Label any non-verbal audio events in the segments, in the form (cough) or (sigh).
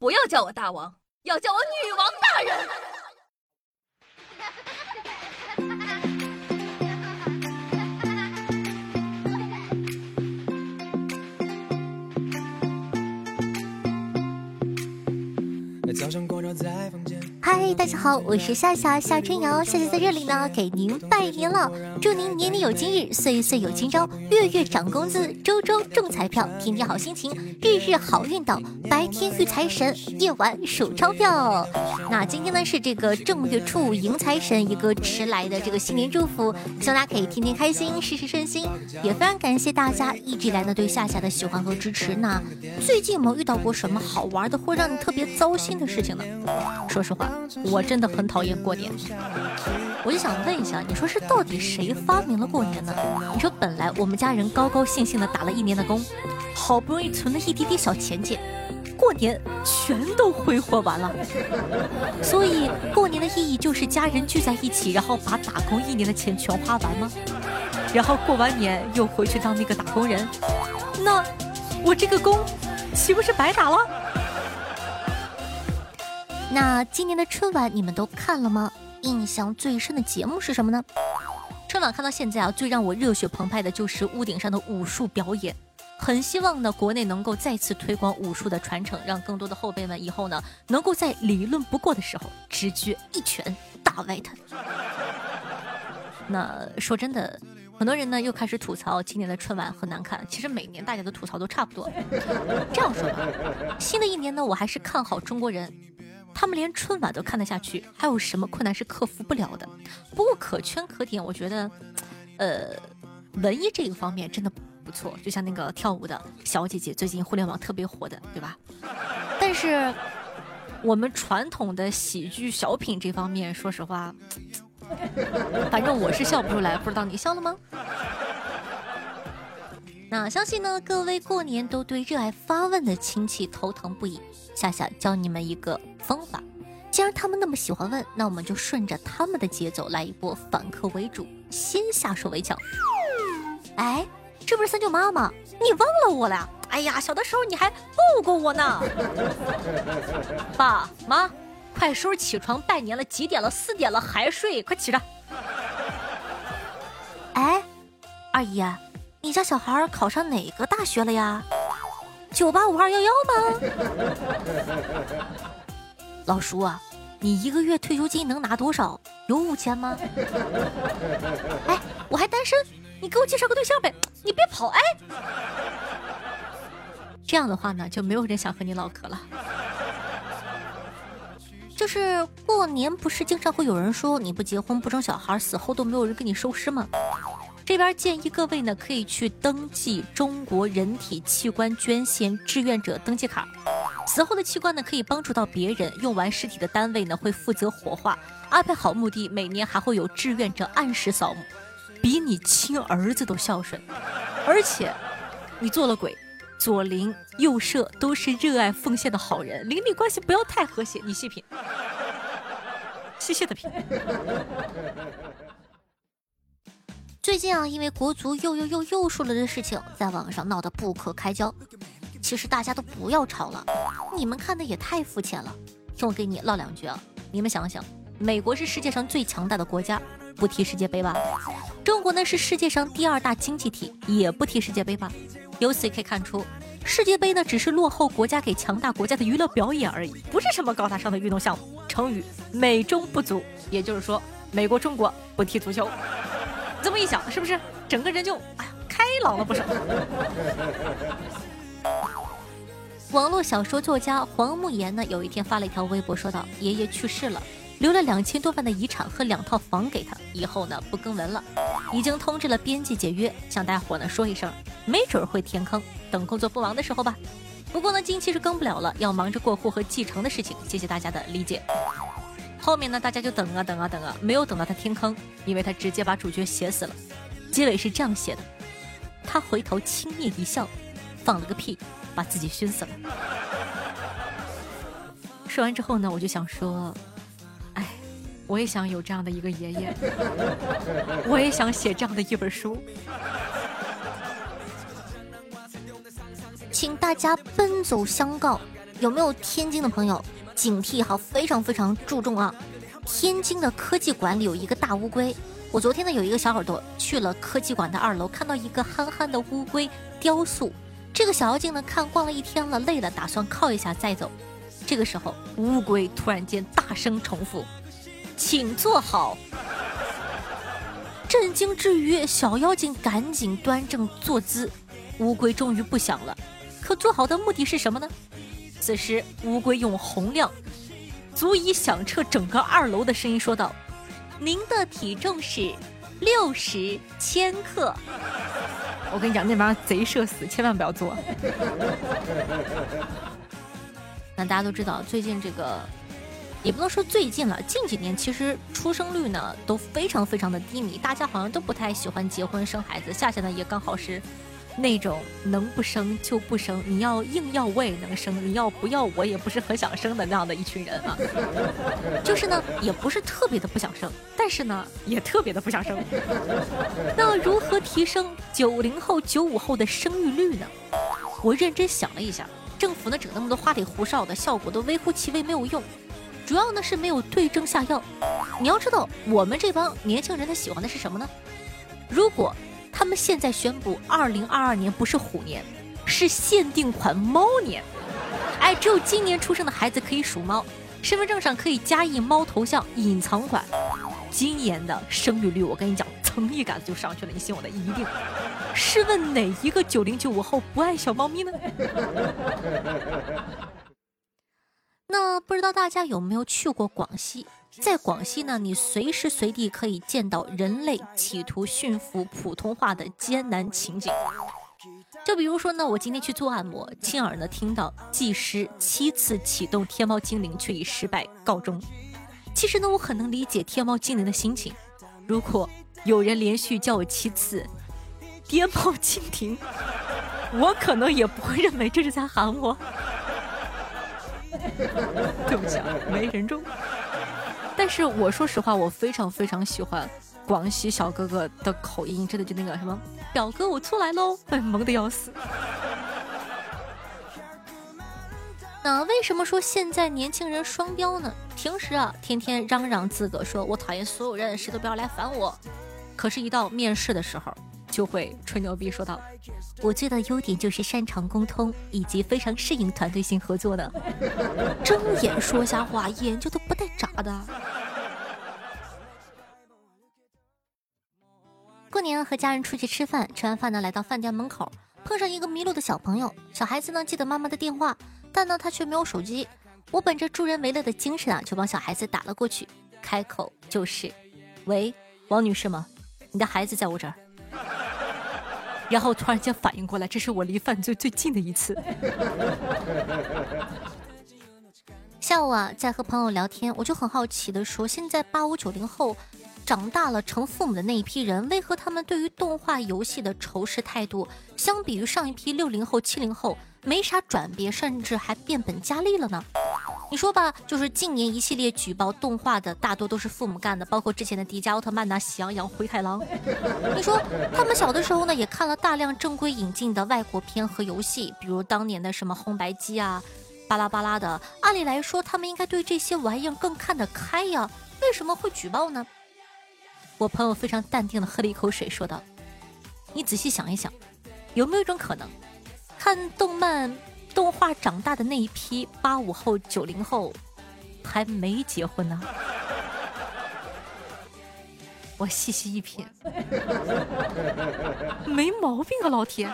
不要叫我大王，要叫我女王大人。嗨，大家好，我是夏夏夏春瑶，夏夏在这里呢，给您拜年了，祝您年年有今日，岁岁有今朝，月月涨工资，周周中彩票，天天好心情，日日好运到，白天遇财神，夜晚数钞票。那今天呢是这个正月初五迎财神一个迟来的这个新年祝福，希望大家可以天天开心，事事顺心。也非常感谢大家一直以来呢对夏夏的喜欢和支持。那最近有没有遇到过什么好玩的，或让你特别糟心的事情呢？说实话。我真的很讨厌过年，我就想问一下，你说是到底谁发明了过年呢？你说本来我们家人高高兴兴的打了一年的工，好不容易存了一滴滴小钱钱，过年全都挥霍完了。所以过年的意义就是家人聚在一起，然后把打工一年的钱全花完吗？然后过完年又回去当那个打工人，那我这个工岂不是白打了？那今年的春晚你们都看了吗？印象最深的节目是什么呢？春晚看到现在啊，最让我热血澎湃的就是屋顶上的武术表演。很希望呢，国内能够再次推广武术的传承，让更多的后辈们以后呢，能够在理论不过的时候，直接一拳打歪他。那说真的，很多人呢又开始吐槽今年的春晚很难看。其实每年大家的吐槽都差不多。这样说吧，新的一年呢，我还是看好中国人。他们连春晚都看得下去，还有什么困难是克服不了的？不过可圈可点，我觉得，呃，文艺这个方面真的不错，就像那个跳舞的小姐姐，最近互联网特别火的，对吧？但是我们传统的喜剧小品这方面，说实话，反正我是笑不出来，不知道你笑了吗？那相信呢，各位过年都对热爱发问的亲戚头疼不已。夏夏教你们一个方法，既然他们那么喜欢问，那我们就顺着他们的节奏来一波反客为主，先下手为强。哎，这不是三舅妈吗？你忘了我了？哎呀，小的时候你还抱过我呢。爸妈，快收拾起床拜年了，几点了？四点了还睡？快起来！(laughs) 哎，二姨。你家小孩考上哪个大学了呀？九八五二幺幺吗？(laughs) 老叔啊，你一个月退休金能拿多少？有五千吗？(laughs) 哎，我还单身，你给我介绍个对象呗！你别跑哎！这样的话呢，就没有人想和你唠嗑了。就是过年不是经常会有人说你不结婚不生小孩，死后都没有人给你收尸吗？这边建议各位呢，可以去登记中国人体器官捐献志愿者登记卡。死后的器官呢，可以帮助到别人。用完尸体的单位呢，会负责火化。安排好墓地，每年还会有志愿者按时扫墓，比你亲儿子都孝顺。而且，你做了鬼，左邻右舍都是热爱奉献的好人，邻里关系不要太和谐。你细品，细细的品。最近啊，因为国足又又又又输了的事情，在网上闹得不可开交。其实大家都不要吵了，你们看的也太肤浅了。听我给你唠两句啊，你们想想，美国是世界上最强大的国家，不踢世界杯吧？中国呢是世界上第二大经济体，也不踢世界杯吧？由此可以看出，世界杯呢只是落后国家给强大国家的娱乐表演而已，不是什么高大上的运动项目。成语美中不足，也就是说，美国、中国不踢足球。这么一想，是不是整个人就哎呀开朗了不少？(laughs) 网络小说作家黄慕言呢，有一天发了一条微博，说道：“爷爷去世了，留了两千多万的遗产和两套房给他，以后呢不更文了，已经通知了编辑解约，向大伙呢说一声，没准会填坑，等工作不忙的时候吧。不过呢近期是更不了了，要忙着过户和继承的事情，谢谢大家的理解。”后面呢，大家就等啊等啊等啊，没有等到他天坑，因为他直接把主角写死了。结尾是这样写的：他回头轻蔑一笑，放了个屁，把自己熏死了。说完之后呢，我就想说，哎，我也想有这样的一个爷爷，(laughs) 我也想写这样的一本书，请大家奔走相告。有没有天津的朋友？警惕哈，非常非常注重啊！天津的科技馆里有一个大乌龟。我昨天呢有一个小耳朵去了科技馆的二楼，看到一个憨憨的乌龟雕塑。这个小妖精呢看逛了一天了，累了，打算靠一下再走。这个时候，乌龟突然间大声重复：“请坐好。”震惊之余，小妖精赶紧端正坐姿。乌龟终于不响了，可坐好的目的是什么呢？此时，乌龟用洪亮、足以响彻整个二楼的声音说道：“您的体重是六十千克。”我跟你讲，那玩意儿贼社死，千万不要做。那大家都知道，最近这个也不能说最近了，近几年其实出生率呢都非常非常的低迷，大家好像都不太喜欢结婚生孩子。夏夏呢也刚好是。那种能不生就不生，你要硬要我也能生，你要不要我也不是很想生的那样的一群人啊，(laughs) 就是呢，也不是特别的不想生，但是呢，也特别的不想生。那如何提升九零后、九五后的生育率呢？我认真想了一下，政府呢整那么多花里胡哨的，效果都微乎其微，没有用。主要呢是没有对症下药。你要知道，我们这帮年轻人他喜欢的是什么呢？如果。他们现在宣布，二零二二年不是虎年，是限定款猫年。哎，只有今年出生的孩子可以属猫，身份证上可以加印猫头像，隐藏款。今年的生育率，我跟你讲，蹭一杆子就上去了，你信我的，一定。试问哪一个九零九五后不爱小猫咪呢？(laughs) 那不知道大家有没有去过广西？在广西呢，你随时随地可以见到人类企图驯服普通话的艰难情景。就比如说呢，我今天去做按摩，亲耳呢听到技师七次启动天猫精灵却以失败告终。其实呢，我很能理解天猫精灵的心情。如果有人连续叫我七次天猫蜻蜓，我可能也不会认为这是在喊我。对不起啊，没人中。但是我说实话，我非常非常喜欢广西小哥哥的口音，真的就那个什么表哥我出来喽，哎，萌的要死。那为什么说现在年轻人双标呢？平时啊，天天嚷嚷自个说我讨厌所有人，谁都不要来烦我。可是，一到面试的时候，就会吹牛逼说道：“我最大的优点就是擅长沟通，以及非常适应团队性合作的。”睁眼说瞎话，眼睛都不带眨的。过年和家人出去吃饭，吃完饭呢，来到饭店门口，碰上一个迷路的小朋友。小孩子呢记得妈妈的电话，但呢他却没有手机。我本着助人为乐的精神啊，就帮小孩子打了过去，开口就是：“喂，王女士吗？你的孩子在我这儿。”然后突然间反应过来，这是我离犯罪最近的一次。下午啊，在和朋友聊天，我就很好奇的说：“现在八五九零后。”长大了成父母的那一批人，为何他们对于动画游戏的仇视态度，相比于上一批六零后、七零后没啥转变，甚至还变本加厉了呢？你说吧，就是近年一系列举报动画的，大多都是父母干的，包括之前的迪迦奥特曼呐、喜羊羊、灰太狼。你说他们小的时候呢，也看了大量正规引进的外国片和游戏，比如当年的什么红白机啊、巴拉巴拉的。按理来说，他们应该对这些玩意儿更看得开呀，为什么会举报呢？我朋友非常淡定的喝了一口水，说道：“你仔细想一想，有没有一种可能，看动漫、动画长大的那一批八五后、九零后，还没结婚呢？” (laughs) 我细细一品，(laughs) 没毛病啊，老铁。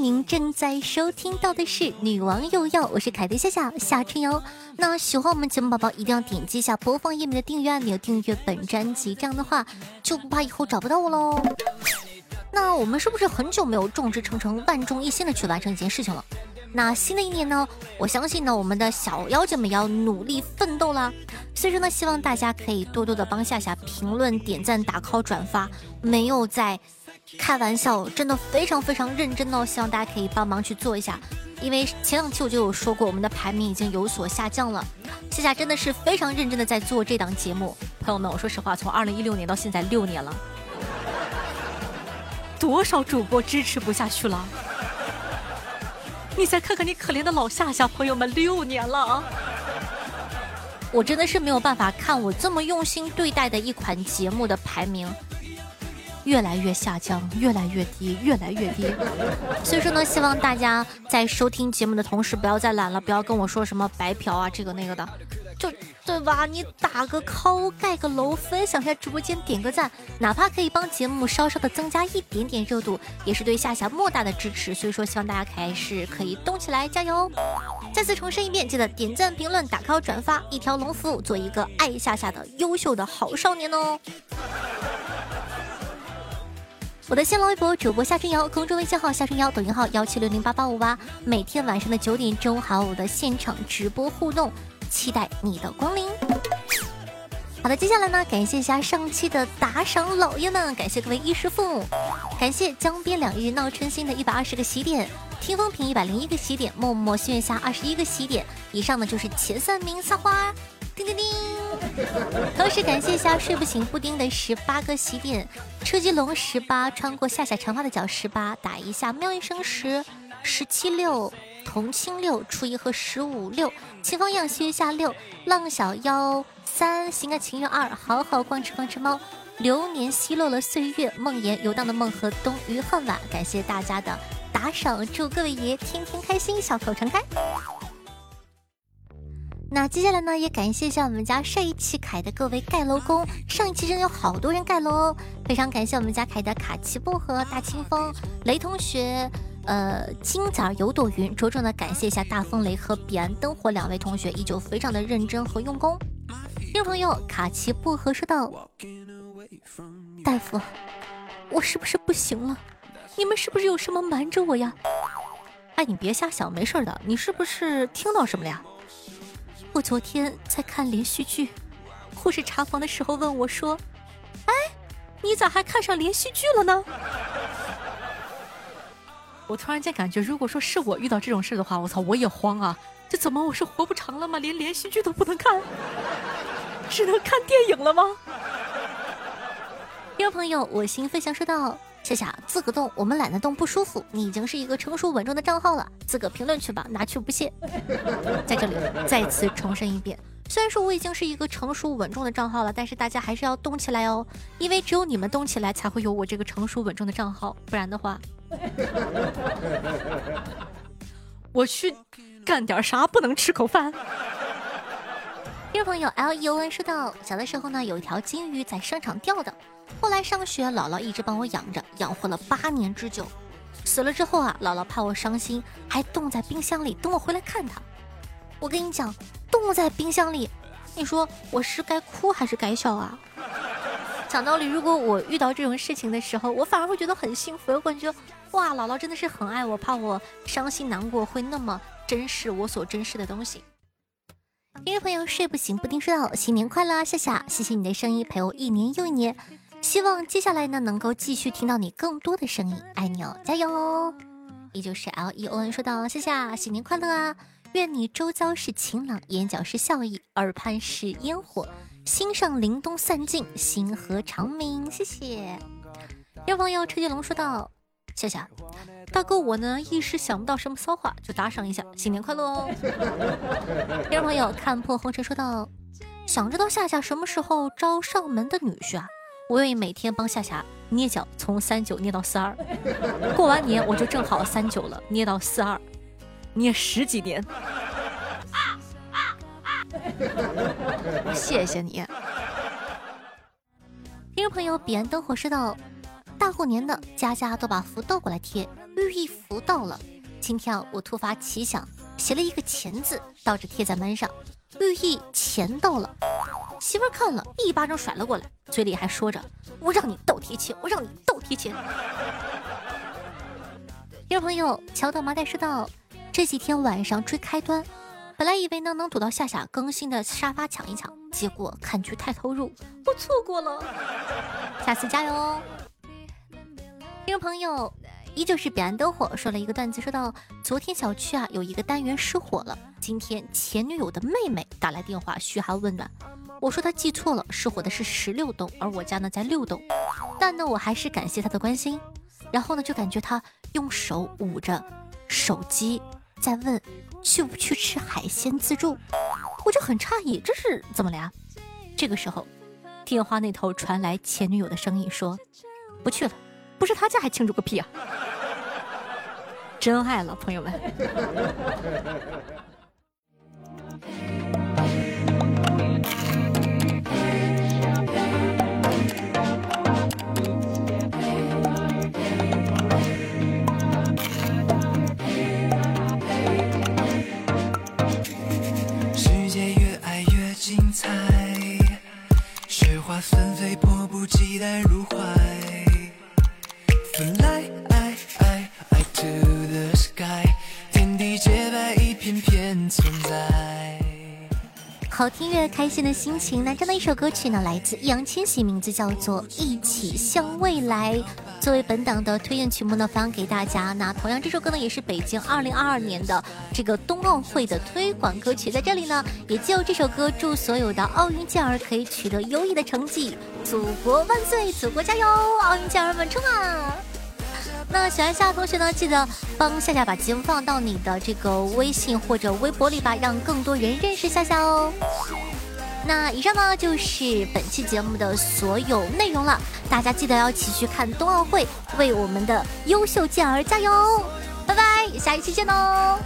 您正在收听到的是《女王又要》，我是凯蒂夏夏夏春瑶。那喜欢我们节目宝宝一定要点击一下播放页面的订阅按钮，订阅本专辑，这样的话就不怕以后找不到我喽。那我们是不是很久没有众志成城、万众一心的去完成一件事情了？那新的一年呢，我相信呢，我们的小妖精们要努力奋斗啦。所以说呢，希望大家可以多多的帮夏夏评论、点赞、打 call、转发，没有在开玩笑，真的非常非常认真哦。希望大家可以帮忙去做一下，因为前两期我就有说过，我们的排名已经有所下降了。夏夏真的是非常认真的在做这档节目，朋友们，我说实话，从二零一六年到现在六年了，多少主播支持不下去了？你再看看你可怜的老夏夏，朋友们，六年了啊！我真的是没有办法看我这么用心对待的一款节目的排名越来越下降，越来越低，越来越低。所以说呢，希望大家在收听节目的同时，不要再懒了，不要跟我说什么白嫖啊，这个那个的。就对吧？你打个 call，盖个楼，分享一下直播间，点个赞，哪怕可以帮节目稍稍的增加一点点热度，也是对夏夏莫大的支持。所以说，希望大家还是可以动起来，加油！再次重申一遍，记得点赞、评论、打 call、转发，一条龙服务，做一个爱夏夏的优秀的好少年哦。我的新浪微博主播夏春瑶，公众微信号夏春瑶，抖音号幺七六零八八五八，每天晚上的九点钟还有我的现场直播互动。期待你的光临。好的，接下来呢，感谢一下上期的打赏老爷们，感谢各位衣食父母，感谢江边两日闹春心的一百二十个喜点，听风评一百零一个喜点，默默心月下二十一个喜点，以上呢就是前三名撒花，叮叮叮。同时感谢一下睡不醒布丁的十八个喜点，车机龙十八，穿过夏夏长发的脚十八，打一下喵一声十，十七六。同青六初一和十五六，秦风样月下六，浪小妖三，心甘情愿二，好好逛吃逛吃猫，流年奚落了岁月，梦魇游荡的梦和冬余恨晚，感谢大家的打赏，祝各位爷天天开心，笑口常开。那接下来呢，也感谢一下我们家上一期凯的各位盖楼工，上一期真的有好多人盖楼哦，非常感谢我们家凯的卡奇薄荷、大清风、雷同学。呃，金子有朵云，着重的感谢一下大风雷和彼岸灯火两位同学，依旧非常的认真和用功。听众朋友，卡奇薄荷说道：“大夫，我是不是不行了？你们是不是有什么瞒着我呀？”哎，你别瞎想，没事的。你是不是听到什么了呀？我昨天在看连续剧，护士查房的时候问我说：“哎，你咋还看上连续剧了呢？”我突然间感觉，如果说是我遇到这种事的话，我操，我也慌啊！这怎么我是活不长了吗？连连续剧都不能看，只能看电影了吗？听众朋友，我心飞翔说道：“夏夏自个动，我们懒得动，不舒服。你已经是一个成熟稳重的账号了，自个评论去吧，拿去不谢。(laughs) ”在这里再次重申一遍，虽然说我已经是一个成熟稳重的账号了，但是大家还是要动起来哦，因为只有你们动起来，才会有我这个成熟稳重的账号，不然的话。(laughs) 我去干点啥？不能吃口饭。听众朋友 L E O N 说到：小的时候呢，有一条金鱼在商场钓的，后来上学，姥姥一直帮我养着，养活了八年之久。死了之后啊，姥姥怕我伤心，还冻在冰箱里，等我回来看它。我跟你讲，冻在冰箱里，你说我是该哭还是该笑啊？讲道理，如果我遇到这种事情的时候，我反而会觉得很幸福，我感觉。哇，姥姥真的是很爱我，怕我伤心难过，会那么珍视我所珍视的东西。听众朋友睡不醒，不听睡到新年快乐，夏夏，谢谢你的声音陪我一年又一年，希望接下来呢能够继续听到你更多的声音，爱你哦，加油哦！依旧是 L E O N 说道，夏夏新年快乐啊，愿你周遭是晴朗，眼角是笑意，耳畔是烟火，心上凛冬散尽，星河长明，谢谢。听众朋友车继龙说道。夏夏，大哥，我呢一时想不到什么骚话，就打赏一下，新年快乐哦！(laughs) 听众朋友，看破红尘说道：想知道夏夏什么时候招上门的女婿啊？我愿意每天帮夏夏捏脚，从三九捏到四二，过完年我就正好三九了，捏到四二，捏十几年。谢谢你，听众朋友，彼岸灯火说道。大过年的，家家都把福倒过来贴，寓意福到了。今天啊，我突发奇想，写了一个钱字，倒着贴在门上，寓意钱到了。媳妇看了一巴掌甩了过来，嘴里还说着：“我让你倒贴钱，我让你倒贴钱。”听众朋友，乔到麻袋说道：“这几天晚上追开端，本来以为呢能躲到夏夏更新的沙发抢一抢，结果看剧太投入，我错过了。下次加油哦！听众朋友，依旧是彼岸灯火，说了一个段子，说到昨天小区啊有一个单元失火了，今天前女友的妹妹打来电话嘘寒问暖。我说他记错了，失火的是十六栋，而我家呢在六栋。但呢，我还是感谢他的关心。然后呢，就感觉他用手捂着手机，在问去不去吃海鲜自助。我就很诧异，这是怎么了呀？这个时候，电话那头传来前女友的声音说：“不去了，不是他家还庆祝个屁啊。真爱了朋友们。世界越爱越精彩雪花纷飞迫不及待入怀。好听越，开心的心情。那这样的一首歌曲呢，来自易烊千玺，名字叫做《一起向未来》。作为本档的推荐曲目呢，分享给大家。那同样，这首歌呢，也是北京二零二二年的这个冬奥会的推广歌曲。在这里呢，也就这首歌，祝所有的奥运健儿可以取得优异的成绩。祖国万岁，祖国加油！奥运健儿们冲啊！那喜欢夏夏同学呢，记得帮夏夏把节目放到你的这个微信或者微博里吧，让更多人认识夏夏哦。那以上呢就是本期节目的所有内容了，大家记得要一起去看冬奥会，为我们的优秀健儿加油！拜拜，下一期见喽。